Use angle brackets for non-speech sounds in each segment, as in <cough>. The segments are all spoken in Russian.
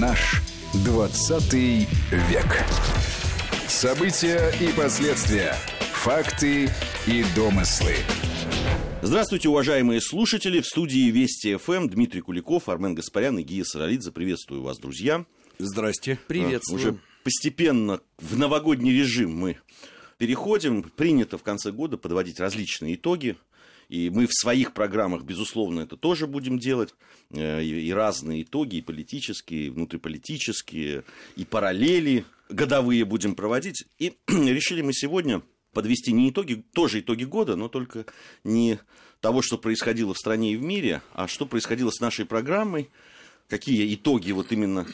Наш 20 век. События и последствия. Факты и домыслы. Здравствуйте, уважаемые слушатели. В студии Вести ФМ Дмитрий Куликов, Армен Гаспарян и Гия Саралидзе. Приветствую вас, друзья. Здрасте. Приветствую. Уже постепенно в новогодний режим мы переходим. Принято в конце года подводить различные итоги. И мы в своих программах, безусловно, это тоже будем делать. Э, и разные итоги, и политические, и внутриполитические, и параллели годовые будем проводить. И <clears throat> решили мы сегодня подвести не итоги, тоже итоги года, но только не того, что происходило в стране и в мире, а что происходило с нашей программой, какие итоги вот именно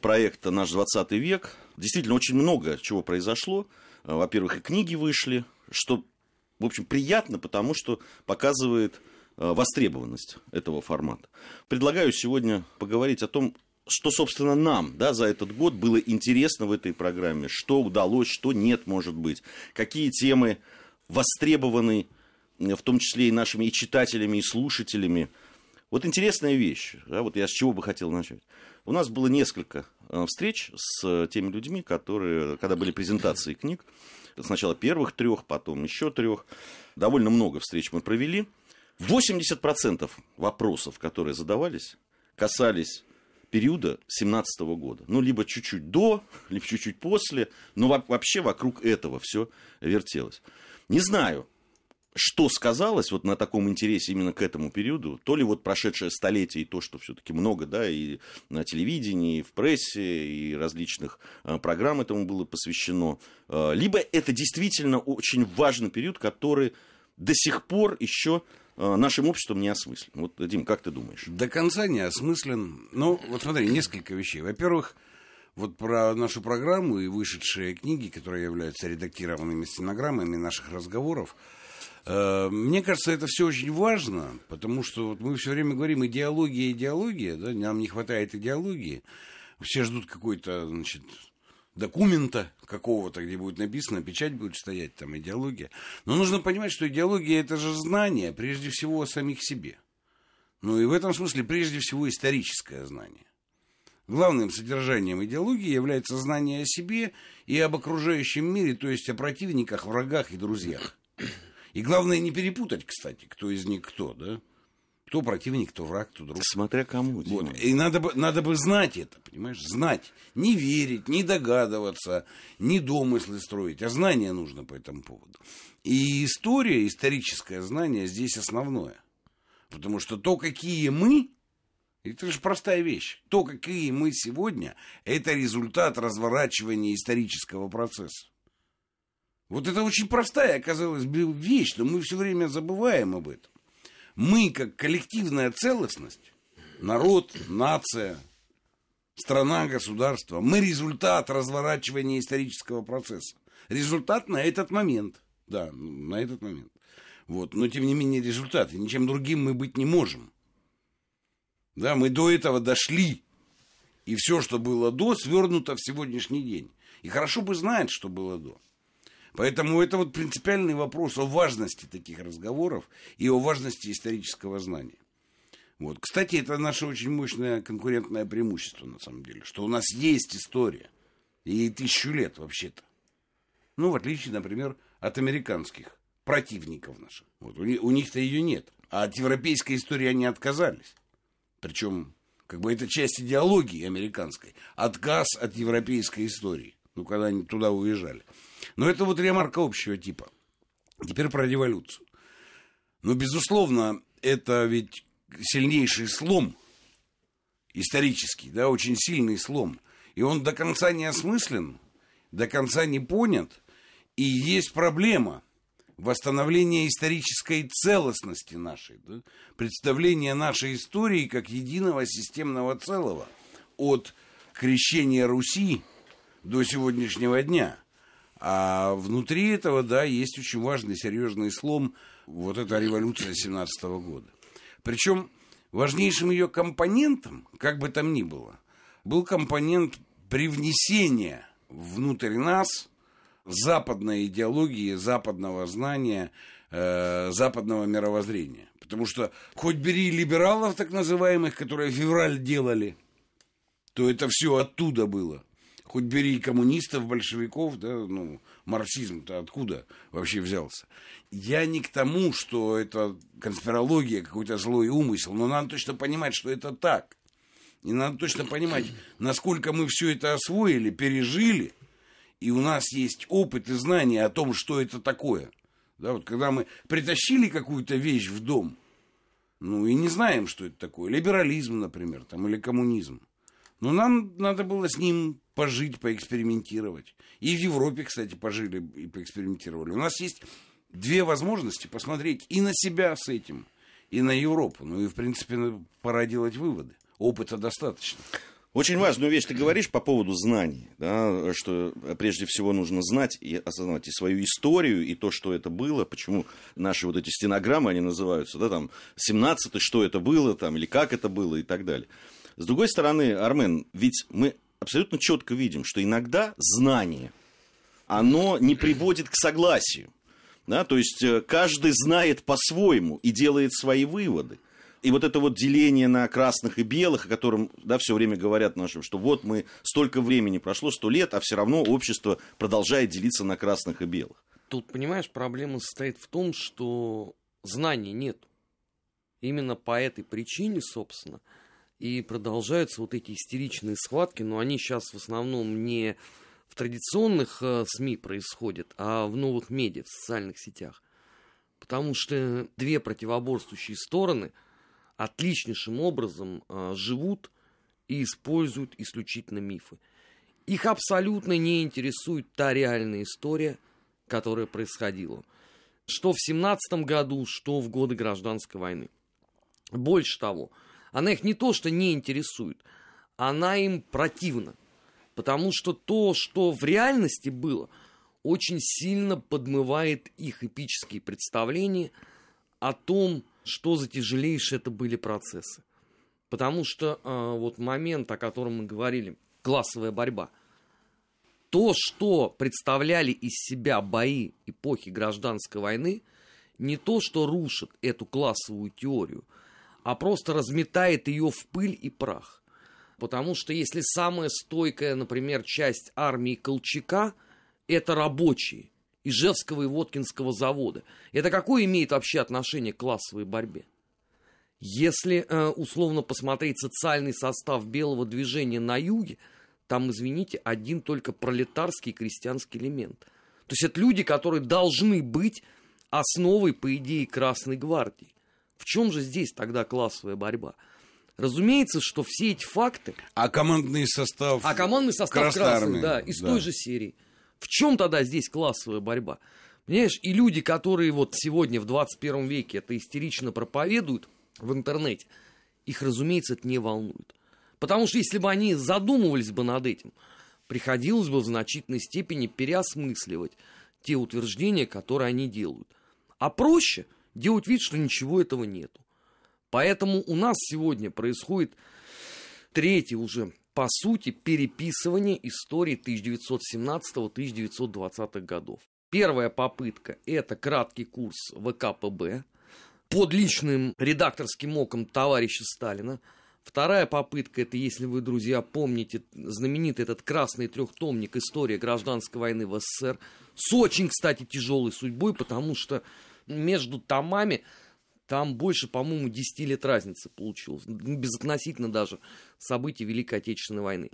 проекта «Наш 20 век». Действительно, очень много чего произошло. Э, во-первых, и книги вышли, что в общем, приятно, потому что показывает э, востребованность этого формата. Предлагаю сегодня поговорить о том, что, собственно, нам да, за этот год было интересно в этой программе, что удалось, что нет, может быть, какие темы востребованы, в том числе и нашими и читателями, и слушателями. Вот интересная вещь, да, вот я с чего бы хотел начать. У нас было несколько э, встреч с теми людьми, которые, когда были презентации книг, сначала первых трех, потом еще трех. Довольно много встреч мы провели. 80% вопросов, которые задавались, касались периода 17 года. Ну, либо чуть-чуть до, <laughs> либо чуть-чуть после, но вообще вокруг этого все вертелось. Не знаю, что сказалось вот на таком интересе именно к этому периоду, то ли вот прошедшее столетие и то, что все-таки много, да, и на телевидении, и в прессе, и различных а, программ этому было посвящено, а, либо это действительно очень важный период, который до сих пор еще а, нашим обществом не осмыслен. Вот, Дим, как ты думаешь? До конца не осмыслен. Ну, вот смотри, несколько вещей. Во-первых, вот про нашу программу и вышедшие книги, которые являются редактированными стенограммами наших разговоров, мне кажется, это все очень важно, потому что вот мы все время говорим идеология, идеология, да, нам не хватает идеологии. Все ждут какой-то, значит, документа какого-то, где будет написано, печать будет стоять, там, идеология. Но нужно понимать, что идеология – это же знание, прежде всего, о самих себе. Ну и в этом смысле, прежде всего, историческое знание. Главным содержанием идеологии является знание о себе и об окружающем мире, то есть о противниках, врагах и друзьях. И главное не перепутать, кстати, кто из них кто, да? Кто противник, кто враг, кто друг. Смотря кому. Вот. И надо бы, надо бы знать это, понимаешь? Знать. Не верить, не догадываться, не домыслы строить, а знание нужно по этому поводу. И история, историческое знание здесь основное. Потому что то, какие мы, это же простая вещь. То, какие мы сегодня, это результат разворачивания исторического процесса. Вот это очень простая оказалась вещь, но мы все время забываем об этом. Мы, как коллективная целостность, народ, нация, страна, государство, мы результат разворачивания исторического процесса. Результат на этот момент. Да, на этот момент. Вот. Но, тем не менее, результат. И ничем другим мы быть не можем. Да, мы до этого дошли. И все, что было до, свернуто в сегодняшний день. И хорошо бы знать, что было до. Поэтому это вот принципиальный вопрос о важности таких разговоров и о важности исторического знания. Вот. Кстати, это наше очень мощное конкурентное преимущество, на самом деле, что у нас есть история. И тысячу лет вообще-то. Ну, в отличие, например, от американских противников наших. Вот, у, у них-то ее нет. А от европейской истории они отказались. Причем, как бы это часть идеологии американской. Отказ от европейской истории. Ну, когда они туда уезжали. Но это вот ремарка общего типа. Теперь про революцию. Ну, безусловно, это ведь сильнейший слом исторический, да, очень сильный слом. И он до конца не осмыслен, до конца не понят. И есть проблема восстановления исторической целостности нашей, да, представления нашей истории как единого системного целого от крещения Руси до сегодняшнего дня – а внутри этого, да, есть очень важный, серьезный слом, вот эта революция 17 года. Причем важнейшим ее компонентом, как бы там ни было, был компонент привнесения внутрь нас западной идеологии, западного знания, э, западного мировоззрения. Потому что хоть бери либералов так называемых, которые февраль делали, то это все оттуда было. Хоть бери коммунистов, большевиков, да, ну, марксизм-то откуда вообще взялся? Я не к тому, что это конспирология, какой-то злой умысел, но надо точно понимать, что это так. И надо точно понимать, насколько мы все это освоили, пережили, и у нас есть опыт и знания о том, что это такое. Да, вот когда мы притащили какую-то вещь в дом, ну и не знаем, что это такое. Либерализм, например, там, или коммунизм. Но нам надо было с ним пожить, поэкспериментировать. И в Европе, кстати, пожили и поэкспериментировали. У нас есть две возможности посмотреть и на себя с этим, и на Европу. Ну и, в принципе, пора делать выводы. Опыта достаточно. Очень важную вещь ты говоришь по поводу знаний, да, что прежде всего нужно знать и осознавать и свою историю, и то, что это было, почему наши вот эти стенограммы, они называются, да, там, 17 что это было, там, или как это было, и так далее. С другой стороны, Армен, ведь мы абсолютно четко видим, что иногда знание, оно не приводит к согласию. Да? То есть э, каждый знает по-своему и делает свои выводы. И вот это вот деление на красных и белых, о котором да, все время говорят нашим, что вот мы столько времени прошло, сто лет, а все равно общество продолжает делиться на красных и белых. Тут, понимаешь, проблема состоит в том, что знаний нет. Именно по этой причине, собственно, и продолжаются вот эти истеричные схватки, но они сейчас в основном не в традиционных э, СМИ происходят, а в новых медиа, в социальных сетях. Потому что две противоборствующие стороны отличнейшим образом э, живут и используют исключительно мифы. Их абсолютно не интересует та реальная история, которая происходила. Что в 17 году, что в годы гражданской войны. Больше того, она их не то что не интересует, она им противна. Потому что то, что в реальности было, очень сильно подмывает их эпические представления о том, что за тяжелейшие это были процессы. Потому что э, вот момент, о котором мы говорили, классовая борьба, то, что представляли из себя бои эпохи гражданской войны, не то, что рушит эту классовую теорию – а просто разметает ее в пыль и прах. Потому что если самая стойкая, например, часть армии Колчака – это рабочие Ижевского и Воткинского завода, это какое имеет вообще отношение к классовой борьбе? Если э, условно посмотреть социальный состав белого движения на юге, там, извините, один только пролетарский крестьянский элемент. То есть это люди, которые должны быть основой, по идее, Красной Гвардии. В чем же здесь тогда классовая борьба? Разумеется, что все эти факты... А командный состав... А командный состав Красной, Красной армии, да, из да. той же серии. В чем тогда здесь классовая борьба? Понимаешь, и люди, которые вот сегодня в 21 веке это истерично проповедуют в интернете, их, разумеется, это не волнует. Потому что если бы они задумывались бы над этим, приходилось бы в значительной степени переосмысливать те утверждения, которые они делают. А проще – делать вид, что ничего этого нету. Поэтому у нас сегодня происходит третье уже, по сути, переписывание истории 1917-1920 годов. Первая попытка – это краткий курс ВКПБ под личным редакторским оком товарища Сталина. Вторая попытка – это, если вы, друзья, помните, знаменитый этот красный трехтомник «История гражданской войны в СССР» с очень, кстати, тяжелой судьбой, потому что между томами там больше, по-моему, 10 лет разницы получилось. Безотносительно даже событий Великой Отечественной войны.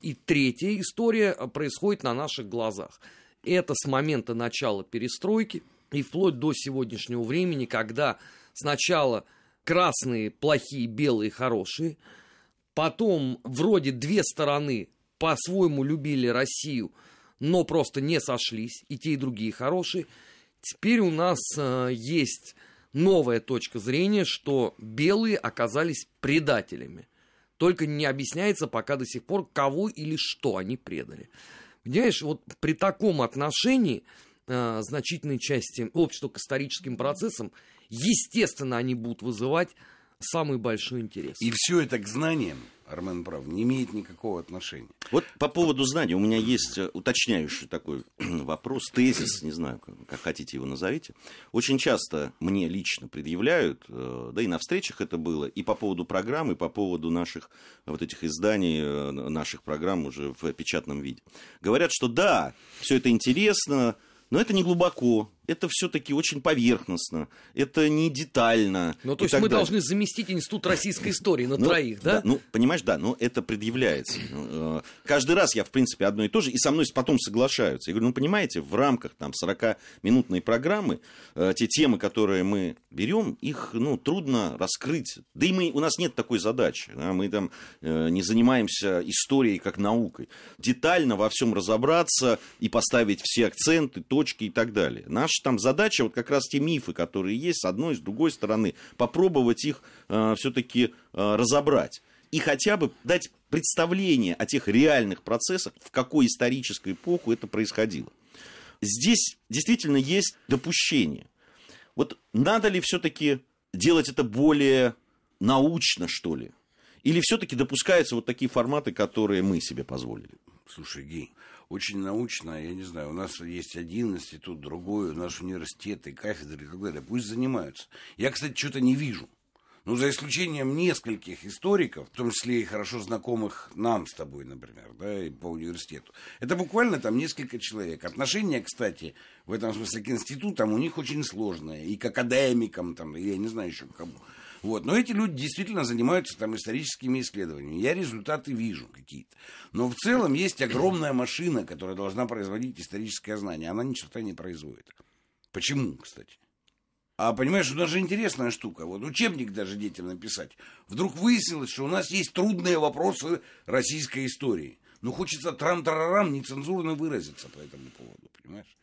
И третья история происходит на наших глазах. Это с момента начала перестройки и вплоть до сегодняшнего времени, когда сначала красные плохие, белые хорошие, потом вроде две стороны по-своему любили Россию, но просто не сошлись, и те, и другие хорошие – Теперь у нас э, есть новая точка зрения, что белые оказались предателями. Только не объясняется пока до сих пор, кого или что они предали. Понимаешь, вот при таком отношении э, значительной части общества к историческим процессам, естественно, они будут вызывать самый большой интерес. И все это к знаниям, Армен прав, не имеет никакого отношения. Вот по поводу знаний у меня есть э, уточняющий такой <clears throat> вопрос, тезис, не знаю, как, хотите его назовите. Очень часто мне лично предъявляют, э, да и на встречах это было, и по поводу программ, и по поводу наших вот этих изданий, э, наших программ уже в печатном виде. Говорят, что да, все это интересно, но это не глубоко, это все-таки очень поверхностно, это не детально. Ну, то есть мы далее. должны заместить Институт российской истории на ну, троих, да? да? Ну, понимаешь, да, но это предъявляется. Ну, э, каждый раз я, в принципе, одно и то же, и со мной потом соглашаются. Я говорю, ну, понимаете, в рамках там 40-минутной программы э, те темы, которые мы берем, их, ну, трудно раскрыть. Да и мы, у нас нет такой задачи. Да? Мы там э, не занимаемся историей как наукой. Детально во всем разобраться и поставить все акценты, точки и так далее. Наш Наша там задача вот как раз те мифы, которые есть, с одной и с другой стороны, попробовать их э, все-таки э, разобрать. И хотя бы дать представление о тех реальных процессах, в какой исторической эпоху это происходило. Здесь действительно есть допущение. Вот надо ли все-таки делать это более научно, что ли? Или все-таки допускаются вот такие форматы, которые мы себе позволили? Слушай, Гей, очень научно, я не знаю, у нас есть один институт, другой, у нас университеты, кафедры и так далее. Пусть занимаются. Я, кстати, что-то не вижу. Ну, за исключением нескольких историков, в том числе и хорошо знакомых нам с тобой, например, да, и по университету. Это буквально там несколько человек. Отношения, кстати, в этом смысле к институтам у них очень сложные. И к академикам, там, я не знаю еще к кому. Вот. Но эти люди действительно занимаются там историческими исследованиями. Я результаты вижу какие-то. Но в целом есть огромная машина, которая должна производить историческое знание. Она ни черта не производит. Почему, кстати? А понимаешь, у нас же интересная штука. Вот учебник даже детям написать. Вдруг выяснилось, что у нас есть трудные вопросы российской истории. Ну, хочется трам-тарарам нецензурно выразиться по этому поводу, понимаешь?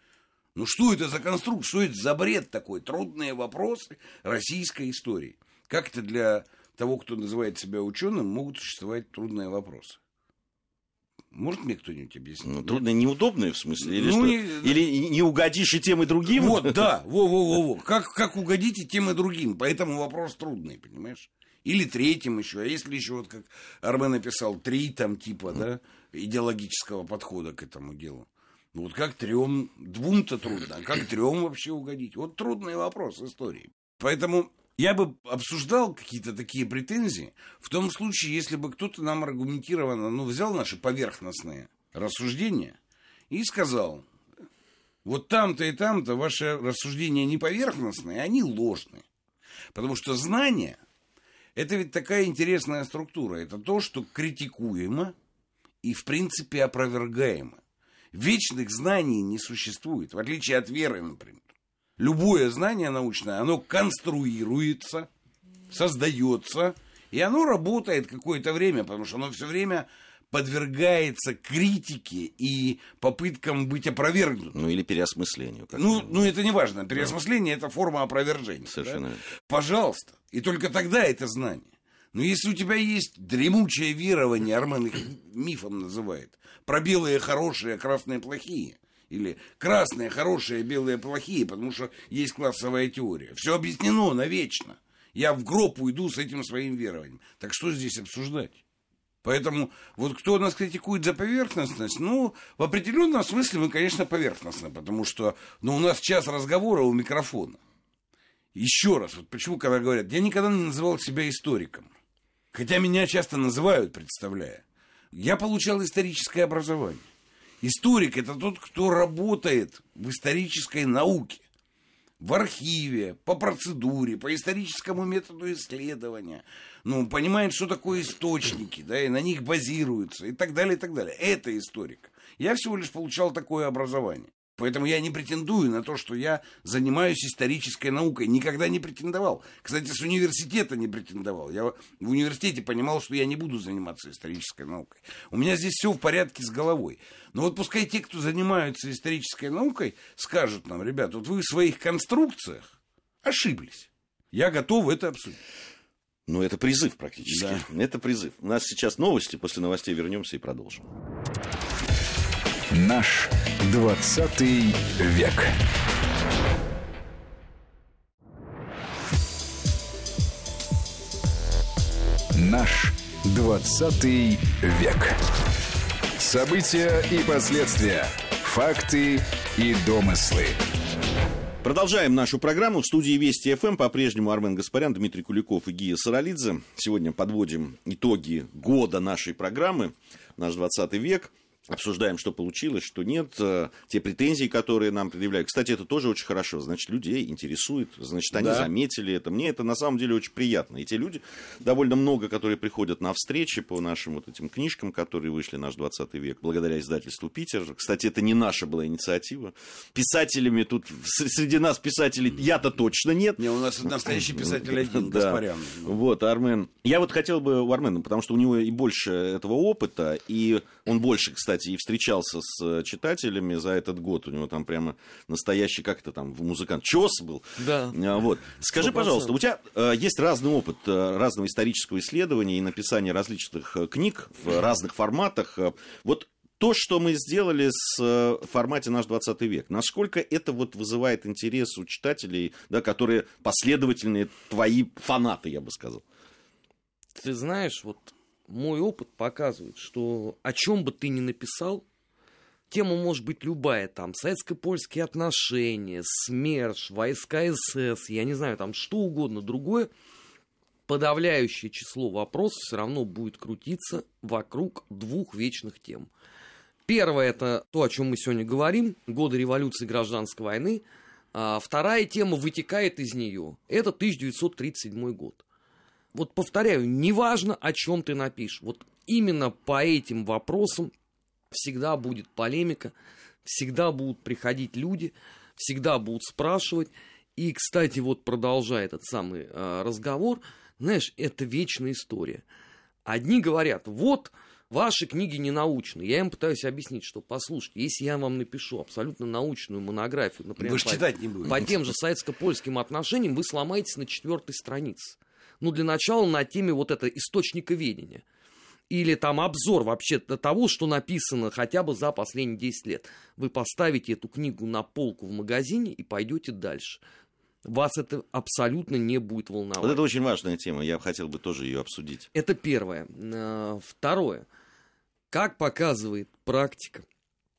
Ну, что это за конструкт, что это за бред такой? Трудные вопросы российской истории. Как это для того, кто называет себя ученым, могут существовать трудные вопросы? Может мне кто-нибудь объяснить? Ну, трудно неудобные, в смысле? Или, ну, что? Не... Или не угодишь и тем, и другим? Вот, да. Во-во-во-во. Как, как угодить и тем, и другим? Поэтому вопрос трудный, понимаешь? Или третьим еще. А если еще, вот как Армен написал, три там типа, да, идеологического подхода к этому делу. Ну вот как трем, двум-то трудно, а как трем вообще угодить? Вот трудный вопрос истории. Поэтому я бы обсуждал какие-то такие претензии в том случае, если бы кто-то нам аргументированно ну, взял наши поверхностные рассуждения и сказал, вот там-то и там-то ваши рассуждения не поверхностные, они ложные. Потому что знание – это ведь такая интересная структура. Это то, что критикуемо и, в принципе, опровергаемо. Вечных знаний не существует, в отличие от веры, например любое знание научное, оно конструируется, создается, и оно работает какое-то время, потому что оно все время подвергается критике и попыткам быть опровергнутым. Ну или переосмыслению. Ну, ну это не важно. Переосмысление да. это форма опровержения. Совершенно. Да? Пожалуйста. И только тогда это знание. Но если у тебя есть дремучее верование, Армен их мифом называет, про белые хорошие, красные плохие, или красные хорошие, белые плохие, потому что есть классовая теория. Все объяснено навечно. Я в гроб уйду с этим своим верованием. Так что здесь обсуждать? Поэтому вот кто нас критикует за поверхностность, ну, в определенном смысле мы, конечно, поверхностно, потому что ну, у нас час разговора у микрофона. Еще раз, вот почему, когда говорят, я никогда не называл себя историком. Хотя меня часто называют, представляя. Я получал историческое образование. Историк – это тот, кто работает в исторической науке, в архиве, по процедуре, по историческому методу исследования. Ну, понимает, что такое источники, да, и на них базируются, и так далее, и так далее. Это историк. Я всего лишь получал такое образование. Поэтому я не претендую на то, что я занимаюсь исторической наукой. Никогда не претендовал. Кстати, с университета не претендовал. Я в университете понимал, что я не буду заниматься исторической наукой. У меня здесь все в порядке с головой. Но вот пускай те, кто занимаются исторической наукой, скажут нам, ребят, вот вы в своих конструкциях ошиблись. Я готов это обсудить. Ну, это призыв практически. Да. Это призыв. У нас сейчас новости. После новостей вернемся и продолжим. Наш 20 век. Наш 20 век. События и последствия. Факты и домыслы. Продолжаем нашу программу. В студии Вести ФМ по-прежнему Армен Гаспарян, Дмитрий Куликов и Гия Саралидзе. Сегодня подводим итоги года нашей программы «Наш 20 век» обсуждаем, что получилось, что нет, э, те претензии, которые нам предъявляют. Кстати, это тоже очень хорошо, значит, людей интересует, значит, они да. заметили это. Мне это на самом деле очень приятно. И те люди, довольно много, которые приходят на встречи по нашим вот этим книжкам, которые вышли «Наш 20 век», благодаря издательству «Питер». Кстати, это не наша была инициатива. Писателями тут, среди нас писателей, я-то точно нет. Не, у нас настоящий писатель один, да. Вот, Армен. Я вот хотел бы у Армена, потому что у него и больше этого опыта, и он больше, кстати, и встречался с э, читателями за этот год. У него там прямо настоящий, как это там, музыкант, чес был. Да. А, вот. Скажи, 100%. пожалуйста, у тебя э, есть разный опыт э, разного исторического исследования и написания различных книг в разных форматах. Вот то, что мы сделали с в формате «Наш 20 век», насколько это вот вызывает интерес у читателей, да, которые последовательные твои фанаты, я бы сказал? Ты знаешь, вот мой опыт показывает, что о чем бы ты ни написал, тема может быть любая, там, советско-польские отношения, СМЕРШ, войска СС, я не знаю, там, что угодно другое, подавляющее число вопросов все равно будет крутиться вокруг двух вечных тем. Первое – это то, о чем мы сегодня говорим, годы революции и гражданской войны. А вторая тема вытекает из нее. Это 1937 год вот повторяю, неважно, о чем ты напишешь, вот именно по этим вопросам всегда будет полемика, всегда будут приходить люди, всегда будут спрашивать. И, кстати, вот продолжая этот самый э, разговор, знаешь, это вечная история. Одни говорят, вот, ваши книги не научные. Я им пытаюсь объяснить, что, послушайте, если я вам напишу абсолютно научную монографию, например, вы по, читать не будете. по тем же советско-польским отношениям, вы сломаетесь на четвертой странице ну, для начала на теме вот это источника ведения. Или там обзор вообще того, что написано хотя бы за последние 10 лет. Вы поставите эту книгу на полку в магазине и пойдете дальше. Вас это абсолютно не будет волновать. Вот это очень важная тема, я хотел бы тоже ее обсудить. Это первое. Э, второе. Как показывает практика,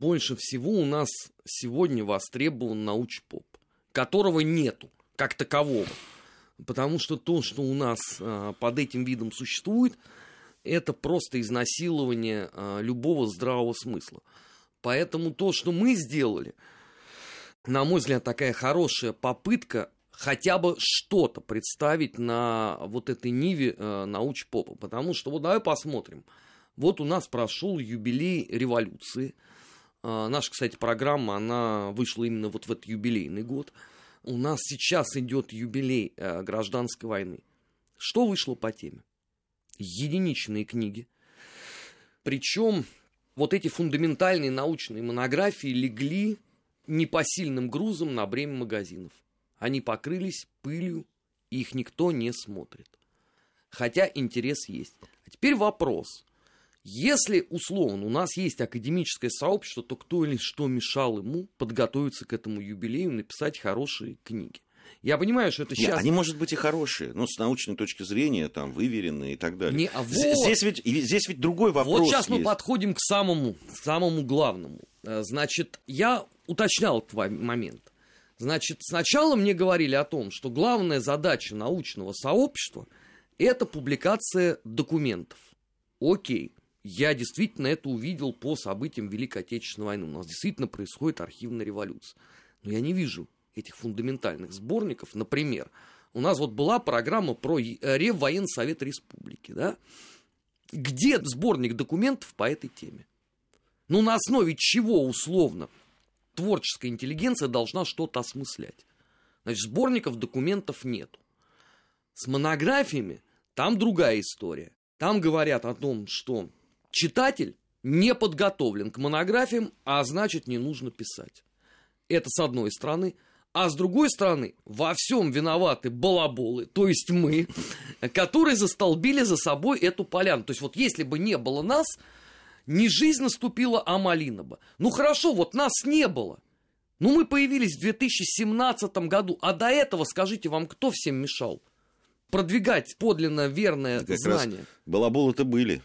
больше всего у нас сегодня востребован научпоп, которого нету как такового. Потому что то, что у нас а, под этим видом существует, это просто изнасилование а, любого здравого смысла. Поэтому то, что мы сделали, на мой взгляд, такая хорошая попытка хотя бы что-то представить на вот этой ниве э, научпопа. Потому что вот давай посмотрим. Вот у нас прошел юбилей революции. Э, наша, кстати, программа, она вышла именно вот в этот юбилейный год. Э, у нас сейчас идет юбилей э, гражданской войны. Что вышло по теме? Единичные книги. Причем вот эти фундаментальные научные монографии легли непосильным грузом на бремя магазинов. Они покрылись пылью, и их никто не смотрит. Хотя интерес есть. А теперь вопрос. Если, условно, у нас есть академическое сообщество, то кто или что мешал ему подготовиться к этому юбилею, написать хорошие книги? Я понимаю, что это сейчас... Нет, они, может быть, и хорошие, но с научной точки зрения, там, выверенные и так далее. Не, а вот... здесь, ведь, здесь ведь другой вопрос Вот сейчас есть. мы подходим к самому, самому главному. Э, значит, я уточнял твой момент. Значит, сначала мне говорили о том, что главная задача научного сообщества – это публикация документов. Окей, я действительно это увидел по событиям Великой Отечественной войны. У нас действительно происходит архивная революция. Но я не вижу этих фундаментальных сборников. Например, у нас вот была программа про Реввоенсовет Республики, да? Где сборник документов по этой теме? Ну, на основе чего, условно, творческая интеллигенция должна что-то осмыслять? Значит, сборников документов нету. С монографиями там другая история. Там говорят о том, что Читатель не подготовлен к монографиям, а значит не нужно писать. Это с одной стороны. А с другой стороны, во всем виноваты балаболы, то есть мы, которые застолбили за собой эту поляну. То есть вот если бы не было нас, не жизнь наступила, а малина бы. Ну хорошо, вот нас не было. Ну мы появились в 2017 году, а до этого, скажите, вам кто всем мешал? продвигать подлинно верное Как знание. балаболы-то были.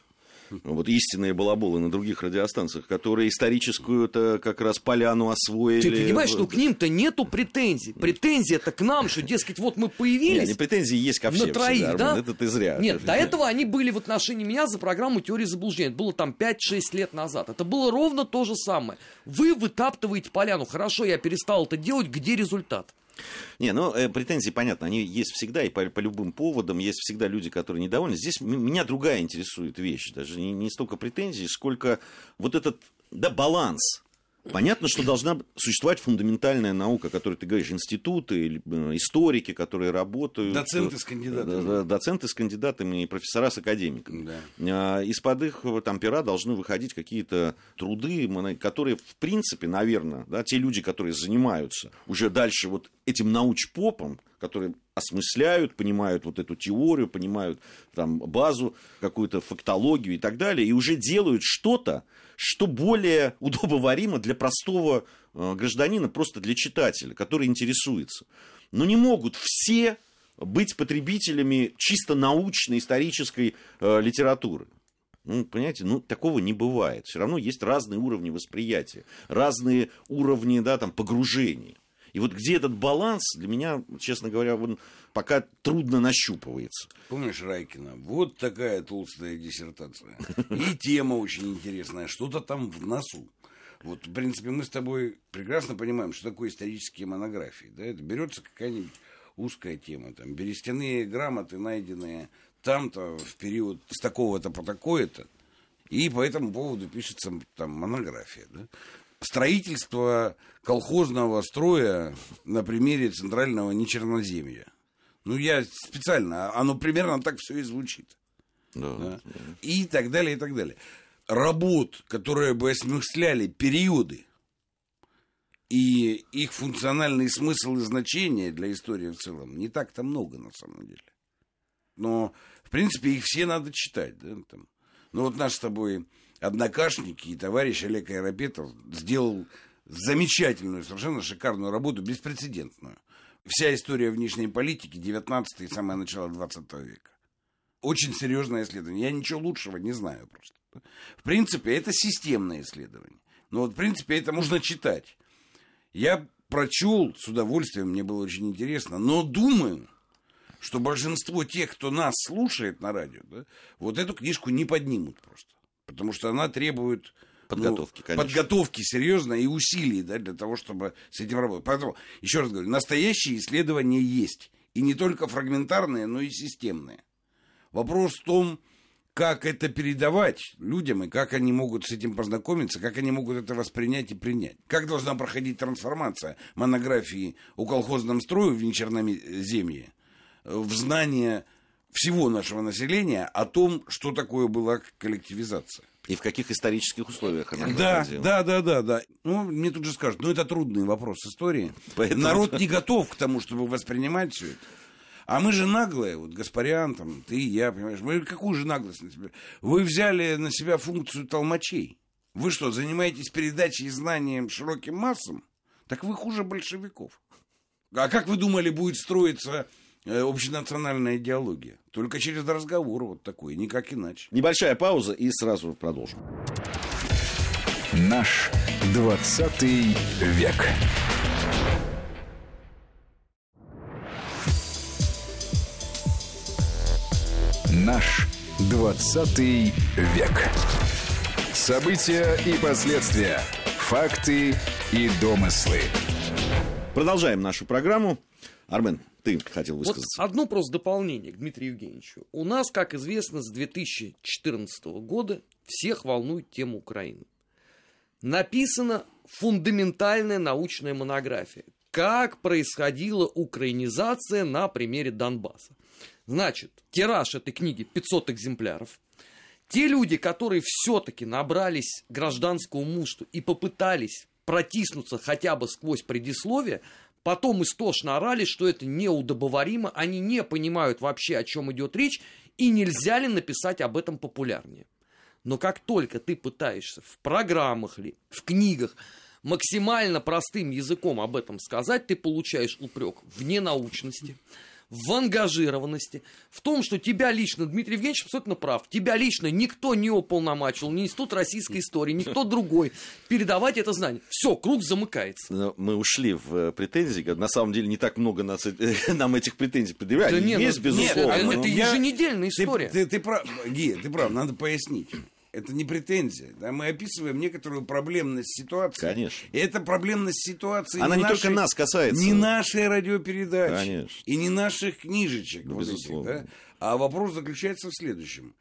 Вот истинные балаболы на других радиостанциях, которые историческую-то как раз поляну освоили. Ты понимаешь, что к ним-то нету претензий. Претензии это к нам, что, дескать, вот мы Не, появились. они претензии есть ко всем на троих, всегда, да? Это ты зря. Нет, до этого они были в отношении меня за программу теории заблуждения. Это было там 5-6 лет назад. Это было ровно то же самое. Вы вытаптываете поляну. Хорошо, я перестал это делать. Где результат? Не, ну, э, претензии, понятно, они есть всегда, и по, по любым поводам, есть всегда люди, которые недовольны. Здесь меня другая интересует вещь, даже не, не столько претензий, сколько вот этот, да, баланс. Понятно, что должна существовать фундаментальная наука, о которой ты говоришь, институты, э, историки, которые работают. Доценты с кандидатами. Да, да, Доценты с кандидатами и профессора с академиками. Да. А, Из-под их э, там, пера должны выходить какие-то труды, которые, в принципе, наверное, да, те люди, которые занимаются уже дальше вот этим научпопом, которые осмысляют, понимают вот эту теорию, понимают там базу, какую-то фактологию и так далее, и уже делают что-то, что более <laughs> удобоваримо для простого э, гражданина, просто для читателя, который интересуется. Но не могут все быть потребителями чисто научной, исторической э, литературы. Ну, понимаете, ну, такого не бывает. Все равно есть разные уровни восприятия, разные уровни, да, там, погружения. И вот где этот баланс, для меня, честно говоря, он пока трудно нащупывается. Помнишь Райкина? Вот такая толстая диссертация. И тема очень интересная. Что-то там в носу. Вот, в принципе, мы с тобой прекрасно понимаем, что такое исторические монографии. Да? Это берется какая-нибудь узкая тема. Там, берестяные грамоты, найденные там-то в период с такого-то по такое-то. И по этому поводу пишется там монография. Да? Строительство колхозного строя на примере центрального нечерноземья. Ну, я специально, оно примерно так все и звучит. Да. Да? И так далее, и так далее. Работ, которые бы осмысляли периоды и их функциональный смысл и значение для истории в целом, не так-то много на самом деле. Но, в принципе, их все надо читать. Да, там. Ну, вот наш с тобой однокашник и товарищ Олег Аэропетов сделал замечательную, совершенно шикарную работу, беспрецедентную. Вся история внешней политики 19 и самое начало 20 века. Очень серьезное исследование. Я ничего лучшего не знаю просто. В принципе, это системное исследование. Но вот, в принципе, это можно читать. Я прочел с удовольствием, мне было очень интересно, но думаю, что большинство тех, кто нас слушает на радио, да, вот эту книжку не поднимут просто. Потому что она требует Подготовки, ну, конечно. подготовки серьезной и усилий да, для того, чтобы с этим работать. Поэтому, еще раз говорю, настоящие исследования есть. И не только фрагментарные, но и системные. Вопрос в том, как это передавать людям и как они могут с этим познакомиться, как они могут это воспринять и принять. Как должна проходить трансформация монографии о колхозном строю в Нечерноземье в знание всего нашего населения о том, что такое была коллективизация. И в каких исторических условиях она Да, проходила. да, да, да, да. Ну, мне тут же скажут, ну, это трудный вопрос истории. Поэтому- Народ не готов к тому, чтобы воспринимать все это. А мы же наглые, вот Гаспарян, там, ты, я, понимаешь, мы какую же наглость на себя? Вы взяли на себя функцию толмачей. Вы что, занимаетесь передачей знанием широким массам? Так вы хуже большевиков. А как вы думали, будет строиться общенациональная идеология? Только через разговор вот такой, никак иначе. Небольшая пауза и сразу продолжим. Наш 20 век. Наш 20 век. События и последствия. Факты и домыслы. Продолжаем нашу программу. Армен, ты хотел Вот высказаться. одно просто дополнение к Дмитрию Евгеньевичу. У нас, как известно, с 2014 года всех волнует тема Украины. Написана фундаментальная научная монография. Как происходила украинизация на примере Донбасса. Значит, тираж этой книги 500 экземпляров. Те люди, которые все-таки набрались гражданского мужества и попытались протиснуться хотя бы сквозь предисловие, потом истошно орали, что это неудобоваримо, они не понимают вообще, о чем идет речь, и нельзя ли написать об этом популярнее. Но как только ты пытаешься в программах ли, в книгах максимально простым языком об этом сказать, ты получаешь упрек в ненаучности, в ангажированности, в том, что тебя лично, Дмитрий Евгеньевич абсолютно прав, тебя лично никто не уполномачивал, ни Институт российской истории, никто другой передавать это знание. Все, круг замыкается. Мы ушли в э, претензии. На самом деле не так много нас, э, <laughs> нам этих претензий предъявляли. Да нет, Есть, ну, безусловно. нет, это Я- еженедельная Ты, история. ты, ты прав, Ги, ты прав, надо пояснить. Это не претензия. Да? Мы описываем некоторую проблемность ситуации. Конечно. И эта проблемность ситуации Она не нашей- только нас касается. Не нашей радиопередачи. Конечно. И не наших книжечек. Ну, вот этих, безусловно. да? А вопрос заключается в следующем.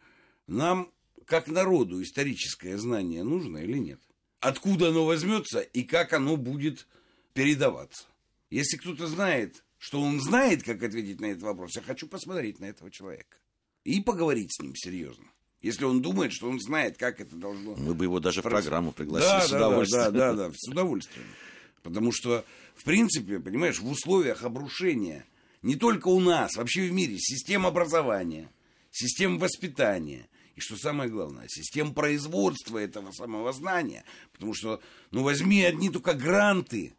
Нам, как народу, историческое знание нужно или нет? Откуда оно возьмется и как оно будет передаваться? Если кто-то знает, что он знает, как ответить на этот вопрос, я хочу посмотреть на этого человека. И поговорить с ним серьезно. Если он думает, что он знает, как это должно Мы бы его даже в программу пригласили да, с да, удовольствием. да, да, да, с удовольствием. Потому что, в принципе, понимаешь, в условиях обрушения не только у нас, вообще в мире, систем образования, систем воспитания, и что самое главное, систем производства этого самого знания. Потому что, ну, возьми одни только гранты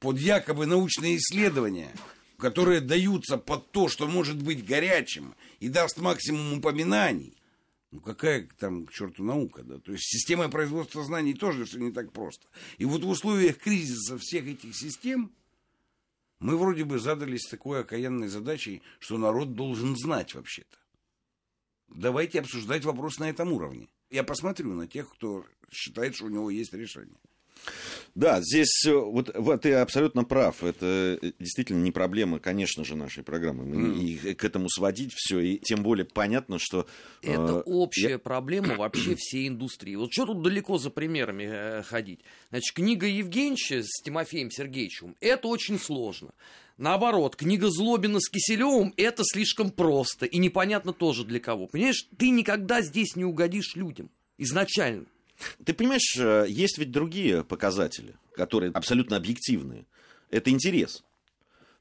под якобы научные исследования, которые даются под то, что может быть горячим и даст максимум упоминаний. Ну какая там к черту наука, да? То есть система производства знаний тоже все не так просто. И вот в условиях кризиса всех этих систем мы вроде бы задались такой окаянной задачей, что народ должен знать вообще-то. Давайте обсуждать вопрос на этом уровне. Я посмотрю на тех, кто считает, что у него есть решение. Да, здесь э, вот, вот ты абсолютно прав. Это э, действительно не проблема, конечно же, нашей программы. Мы и к этому сводить все, и тем более понятно, что... э, Это общая я- проблема вообще всей индустрии. Вот что тут далеко за примерами э, ходить? Значит, книга Евгеньевича с Тимофеем Сергеевичем – это очень сложно. Наоборот, книга Злобина с Киселевым – это слишком просто и непонятно тоже для кого. Понимаешь, ты никогда здесь не угодишь людям изначально. Ты понимаешь, э, есть ведь другие показатели, которые абсолютно объективные. Это интерес.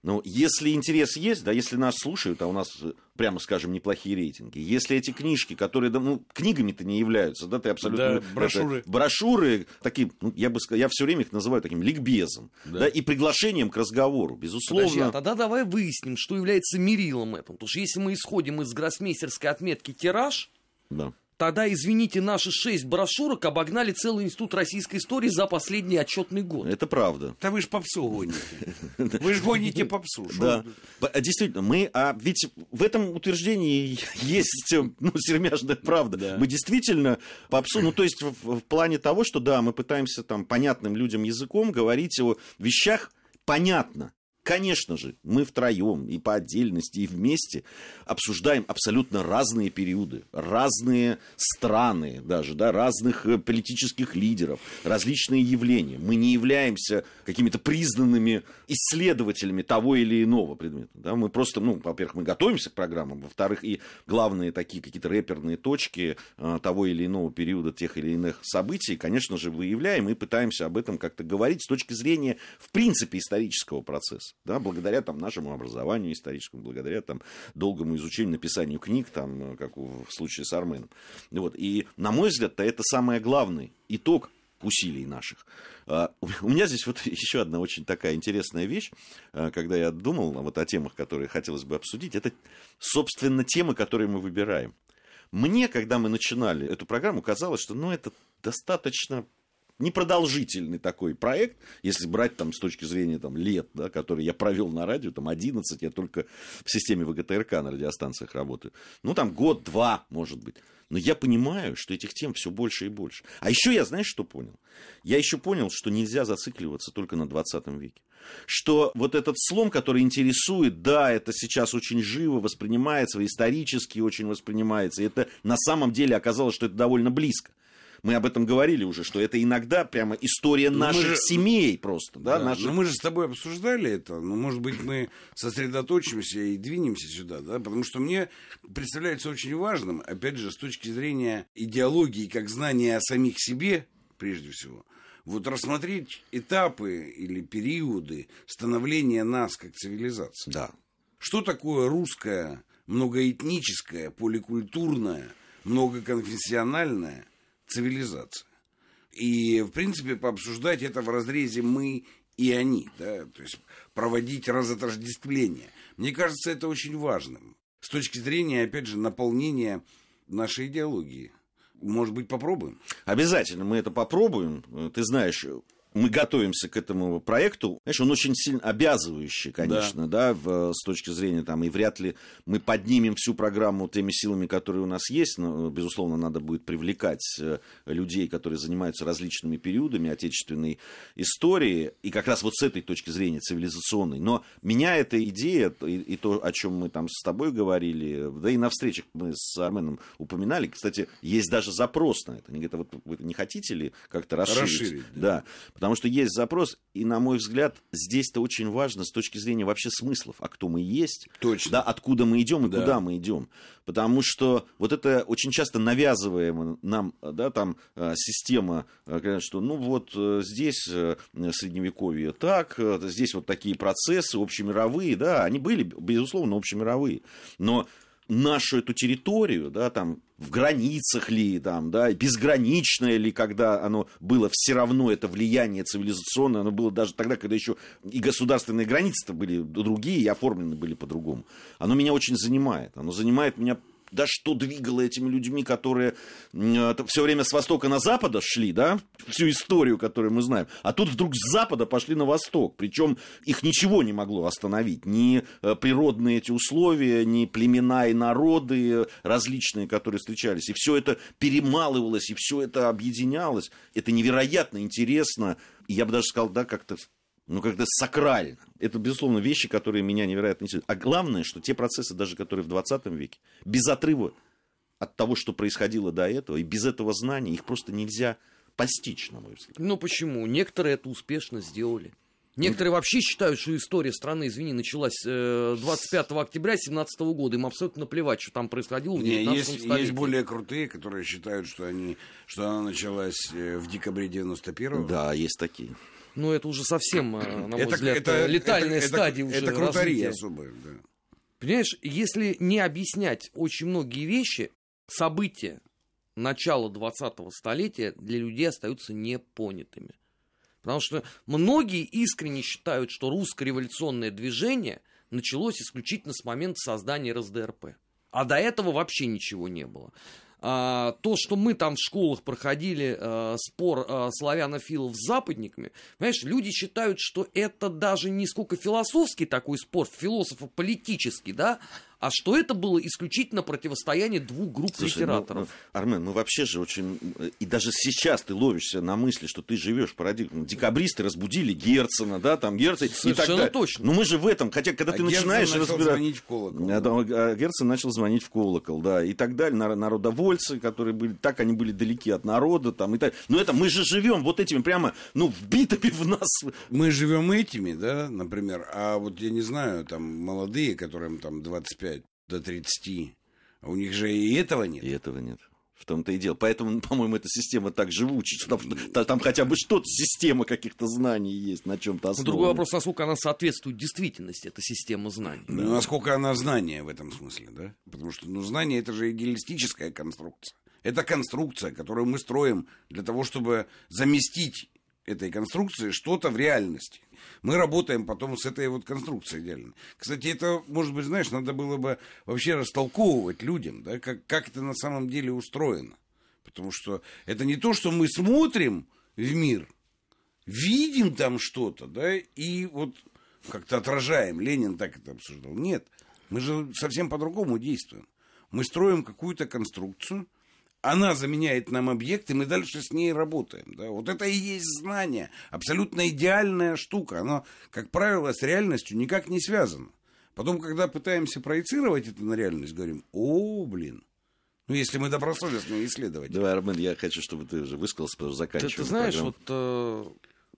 Но если интерес есть, да, если нас слушают, а у нас, э, прямо скажем, неплохие рейтинги, если эти книжки, которые, да, ну, книгами-то не являются, да, ты абсолютно... Да, брошюры. это, брошюры, такие, ну, я бы сказал, я все время их называю таким ликбезом, да, и приглашением к разговору, безусловно. Подожди, а тогда давай выясним, что является мерилом этому. Потому что если мы исходим из гроссмейстерской отметки тираж, Да. Тогда, извините, наши шесть брошюрок обогнали целый институт российской истории за последний отчетный год. Это правда. Да вы же попсу гоните. <laughs> Вы же гоните попсу. Да. а Действительно, мы, а ведь в этом утверждении есть, э, ну, сермяжная правда. Мы действительно попсу, ну, то есть в, в плане того, что, да, мы пытаемся там понятным людям языком говорить о вещах понятно. Конечно же, мы втроем и по отдельности, и вместе обсуждаем абсолютно разные периоды, разные страны даже, да, разных э, политических лидеров, различные явления. Мы не являемся какими-то признанными исследователями того или иного предмета. Да? Мы просто, ну, во-первых, мы готовимся к программам, во-вторых, и главные такие какие-то реперные точки э, того или иного периода тех или иных событий, конечно же, выявляем и пытаемся об этом как-то говорить с точки зрения, в принципе, исторического процесса. Да? Благодаря там, нашему образованию историческому, благодаря там, долгому изучению, написанию книг, там, э, как в случае с Арменом. Вот. И, на мой взгляд, это самый главный итог усилий наших. А, У меня здесь вот <laughs> еще одна очень такая интересная вещь, а, когда я думал вот о темах, которые хотелось бы обсудить, это, собственно, темы, которые мы выбираем. Мне, когда мы начинали эту программу, казалось, что ну, это достаточно непродолжительный такой проект, если брать там с точки зрения там, лет, да, которые я провел на радио, там 11, я только в системе ВГТРК на радиостанциях работаю. Ну, там год-два, может быть. Но я понимаю, что этих тем все больше и больше. А еще я, знаешь, что понял? Я еще понял, что нельзя зацикливаться только на 20 веке. Что вот этот слом, который интересует, да, это сейчас очень живо воспринимается, исторически очень воспринимается. И это на самом деле оказалось, что это довольно близко. Мы об этом говорили уже, что это иногда прямо история мы наших же- семей просто, да, Да, наших Но мы же с тобой обсуждали это. Ну, может быть, мы сосредоточимся и двинемся сюда, да? Потому что мне представляется очень важным, опять же, с точки зрения идеологии, как знания о самих себе, прежде всего, вот рассмотреть этапы или периоды становления нас как цивилизации. Да. Что такое русская, многоэтническая, поликультурная, многоконфессиональная цивилизация? И, в принципе, пообсуждать это в разрезе мы и они, да, то есть проводить разотождествление. Мне кажется, это очень важным с точки зрения, опять же, наполнения нашей идеологии. Может быть, попробуем? Обязательно мы это попробуем. Ты знаешь, мы готовимся к этому проекту. Знаешь, он очень сильно обязывающий, конечно, да, да в, с точки зрения там, и вряд ли мы поднимем всю программу теми силами, которые у нас есть, но, безусловно, надо будет привлекать э, людей, которые занимаются различными периодами отечественной истории, и как раз вот с этой точки зрения цивилизационной. Но меня эта идея, и, и то, о чем мы там с тобой говорили, да и на встречах мы с Арменом упоминали, кстати, есть даже запрос на это. Они говорят, а вот вы не хотите ли как-то расширить? расширить да. да. Потому что есть запрос, и, на мой взгляд, здесь-то очень важно с точки зрения вообще смыслов, а кто мы есть, Точно. Да, откуда мы идем и да. куда мы идем. Потому что вот это очень часто навязываемая нам да, там, э, система, э, что ну вот э, здесь средневековье так, здесь вот такие процессы общемировые, да, они были, безусловно, общемировые. Но нашу эту территорию, да, там, в границах ли, там, да, безграничное ли, когда оно было все равно, это влияние цивилизационное, оно было даже тогда, когда еще и государственные границы-то были другие и оформлены были по-другому. Оно меня очень занимает. Оно занимает меня да что двигало этими людьми, которые э, все время с востока на запад шли, да, всю историю, которую мы знаем, а тут вдруг с запада пошли на восток, причем их ничего не могло остановить, ни э, природные эти условия, ни племена и народы различные, которые встречались, и все это перемалывалось, и все это объединялось, это невероятно интересно, и я бы даже сказал, да, как-то ну, когда сакрально. Это, безусловно, вещи, которые меня невероятно интересуют. А главное, что те процессы, даже которые в 20 веке, без отрыва от того, что происходило до этого, и без этого знания, их просто нельзя постичь, на мой взгляд. Ну, почему? Некоторые это успешно сделали. Некоторые вообще считают, что история страны, извини, началась 25 э, октября 17 года. Им абсолютно наплевать, что там происходило в 19 есть, столетии. Есть более крутые, которые считают, что, они, что она началась э, в декабре 91 Да, есть такие. Ну, это уже совсем, э, на мой это, взгляд, это, летальная это, стадия это, уже Это крутари особая, да. Понимаешь, если не объяснять очень многие вещи, события начала 20-го столетия для людей остаются непонятыми. Потому что многие искренне считают, что русское революционное движение началось исключительно с момента создания РСДРП. А до этого вообще ничего не было. А, то, что мы там в школах проходили а, спор а, славянофилов с западниками, понимаешь, люди считают, что это даже не сколько философский такой спор, философо-политический, да, а что это было исключительно противостояние двух групп Слушай, литераторов. Ну, ну, Армен, ну вообще же очень... И даже сейчас ты ловишься на мысли, что ты живешь в парадигме. Декабристы разбудили Герцена, да, там Герцен и так далее. точно. Ну мы же в этом, хотя когда а ты Герцен начинаешь начал разбирать... звонить в колокол. Да, да. Герцен начал звонить в колокол, да, и так далее. Народовольцы, которые были... Так они были далеки от народа, там, и так Но это мы же живем вот этими прямо, ну, вбитыми в нас. Мы живем этими, да, например, а вот я не знаю, там, молодые, которым там 25 до 30. А у них же и этого нет. И этого нет. В том-то и дело. Поэтому, по-моему, эта система так живуча, что там, там хотя бы что-то, система каких-то знаний есть, на чем-то основана. Другой вопрос, насколько она соответствует действительности, эта система знаний. Ну, да. насколько она знание в этом смысле, да? Потому что, ну, знание это же идеалистическая конструкция. Это конструкция, которую мы строим для того, чтобы заместить этой конструкции что-то в реальности мы работаем потом с этой вот конструкцией идеально. Кстати, это, может быть, знаешь, надо было бы вообще растолковывать людям, да, как, как это на самом деле устроено. Потому что это не то, что мы смотрим в мир, видим там что-то, да, и вот как-то отражаем. Ленин так это обсуждал. Нет, мы же совсем по-другому действуем. Мы строим какую-то конструкцию, она заменяет нам объект, и мы дальше с ней работаем. Да? Вот это и есть знание. Абсолютно идеальная штука. Оно, как правило, с реальностью никак не связано. Потом, когда пытаемся проецировать это на реальность, говорим, о, блин, ну, если мы добросовестные исследователи. Давай, Армен, я хочу, чтобы ты уже высказался, потому что заканчиваем. Ты, ты знаешь, программу. вот э,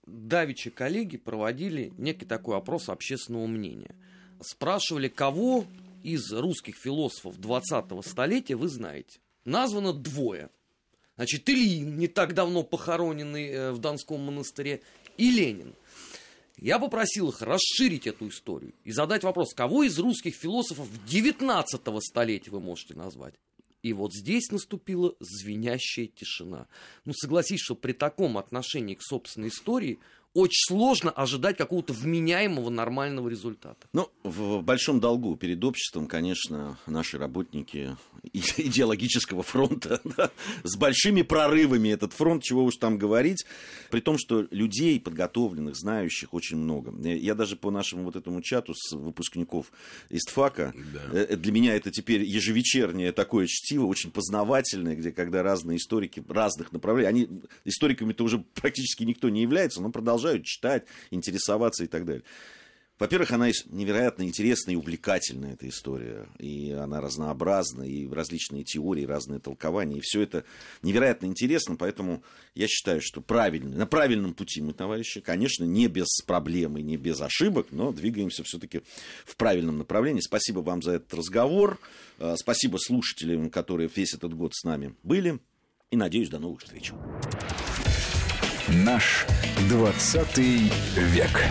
давичи коллеги проводили некий такой опрос общественного мнения. Спрашивали, кого из русских философов 20-го столетия вы знаете названо двое. Значит, Ильин, не так давно похороненный э, в Донском монастыре, и Ленин. Я попросил их расширить эту историю и задать вопрос, кого из русских философов 19 столетия вы можете назвать? И вот здесь наступила звенящая тишина. Ну, согласись, что при таком отношении к собственной истории очень сложно ожидать какого-то вменяемого нормального результата. Ну, в большом долгу перед обществом, конечно, наши работники идеологического фронта <laughs> да, с большими прорывами этот фронт, чего уж там говорить, при том, что людей подготовленных, знающих очень много. Я даже по нашему вот этому чату с выпускников ИСТФАКа, да. Э, для меня это теперь ежевечернее такое чтиво, очень познавательное, где когда разные историки разных направлений, они историками-то уже практически никто не является, но продолжают читать, интересоваться и так далее. Во-первых, она невероятно интересная и увлекательная, эта история. И она разнообразна, и различные теории, разные толкования. И все это невероятно интересно, поэтому я считаю, что правильно, на правильном пути мы, товарищи. Конечно, не без проблем и не без ошибок, но двигаемся все-таки в правильном направлении. Спасибо вам за этот разговор. А, спасибо слушателям, которые весь этот год с нами были. И надеюсь, до новых встреч. Наш 20 век.